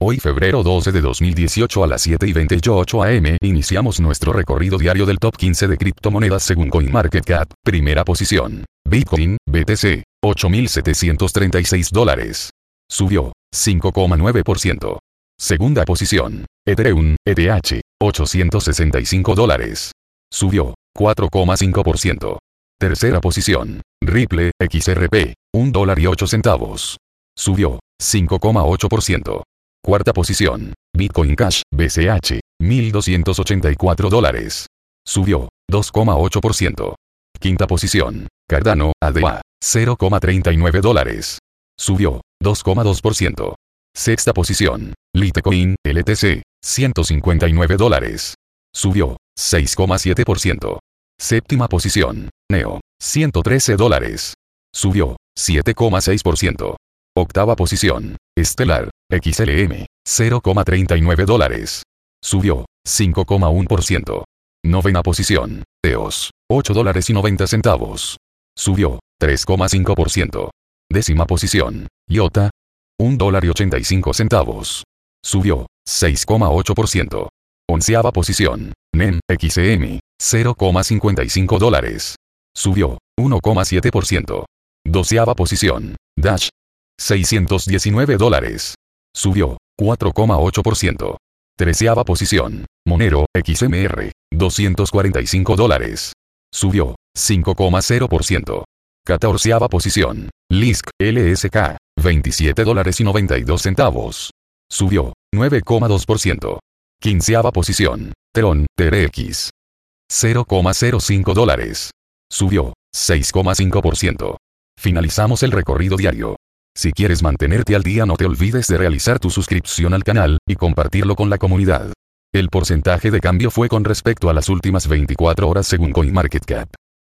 Hoy febrero 12 de 2018 a las 7 y 28 am iniciamos nuestro recorrido diario del top 15 de criptomonedas según CoinMarketCap. Primera posición. Bitcoin, BTC, 8.736 dólares. Subió 5,9%. Segunda posición. Ethereum, ETH, 865 dólares. Subió 4,5%. Tercera posición. Ripple, XRP, 1 dólar y 8 centavos. Subió 5,8%. Cuarta posición. Bitcoin Cash, BCH, 1.284 dólares. Subió 2,8%. Quinta posición. Cardano, ADA, 0,39 dólares. Subió 2,2%. Sexta posición. Litecoin, LTC, 159 dólares. Subió 6,7%. Séptima posición. Neo, 113 dólares. Subió 7,6%. Octava posición. Estelar, XLM, 0,39 dólares. Subió 5,1%. Novena posición. EOS, 8 dólares y 90 centavos. Subió 3,5%. Décima posición. IOTA, 1 dólar y 85 centavos. Subió 6,8%. Onceava posición. NEM, XM, 0,55 dólares. Subió 1,7%. Doceava posición. Dash, 619 dólares. Subió 4,8%. Treceava posición. Monero, XMR, 245 dólares. Subió 5,0%. Catorceava posición. LISC, LSK, 27 dólares y 92 centavos. Subió 9,2%. Quinceava posición. Tron, TRX. 0,05 dólares. Subió 6,5%. Finalizamos el recorrido diario. Si quieres mantenerte al día no te olvides de realizar tu suscripción al canal, y compartirlo con la comunidad. El porcentaje de cambio fue con respecto a las últimas 24 horas según CoinMarketCap.